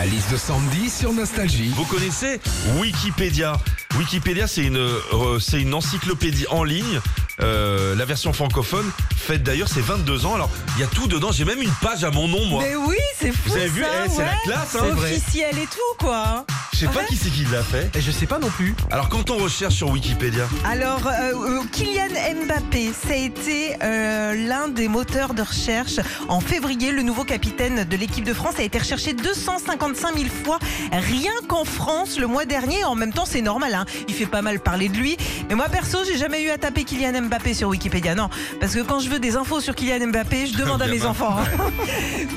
La liste de Sandy sur Nostalgie. Vous connaissez Wikipédia Wikipédia, c'est une, euh, c'est une encyclopédie en ligne. Euh, la version francophone, faite d'ailleurs, c'est 22 ans. Alors, il y a tout dedans. J'ai même une page à mon nom, moi. Mais oui, c'est fou. Vous avez vu? ça, Eh, c'est la classe, hein. C'est C'est vrai. officiel et tout, quoi. Je sais pas qui c'est qui l'a fait. Et je sais pas non plus. Alors, quand on recherche sur Wikipédia, Alors, euh, euh, Kylian Mbappé, ça a été euh, l'un des moteurs de recherche. En février, le nouveau capitaine de l'équipe de France a été recherché 255 000 fois, rien qu'en France le mois dernier. En même temps, c'est normal, hein. il fait pas mal parler de lui. Mais moi, perso, j'ai jamais eu à taper Kylian Mbappé sur Wikipédia. Non, parce que quand je veux des infos sur Kylian Mbappé, je demande à mes enfants. hein.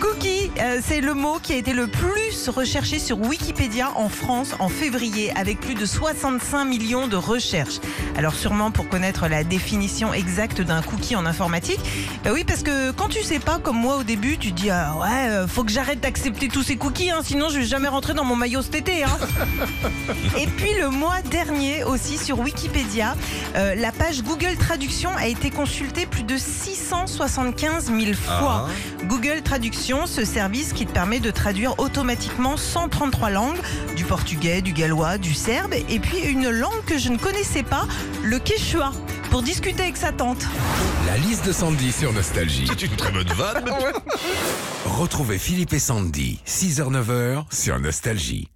euh, c'est le mot qui a été le plus recherché sur Wikipédia en France en février, avec plus de 65 millions de recherches. Alors sûrement pour connaître la définition exacte d'un cookie en informatique. Bah oui, parce que quand tu sais pas, comme moi au début, tu dis ah ouais, euh, faut que j'arrête d'accepter tous ces cookies, hein, sinon je vais jamais rentrer dans mon maillot cet été. hein. Et puis le mois dernier aussi sur Wikipédia, euh, la page Google Traduction a été consultée plus de 675 000 fois. Ah. Google Traduction, ce service qui te permet de traduire automatiquement 133 langues, du portugais, du gallois, du serbe, et puis une langue que je ne connaissais pas, le quechua, pour discuter avec sa tante. La liste de Sandy sur Nostalgie. c'est une très bonne vanne. Retrouvez Philippe et Sandy, 6h-9h sur Nostalgie.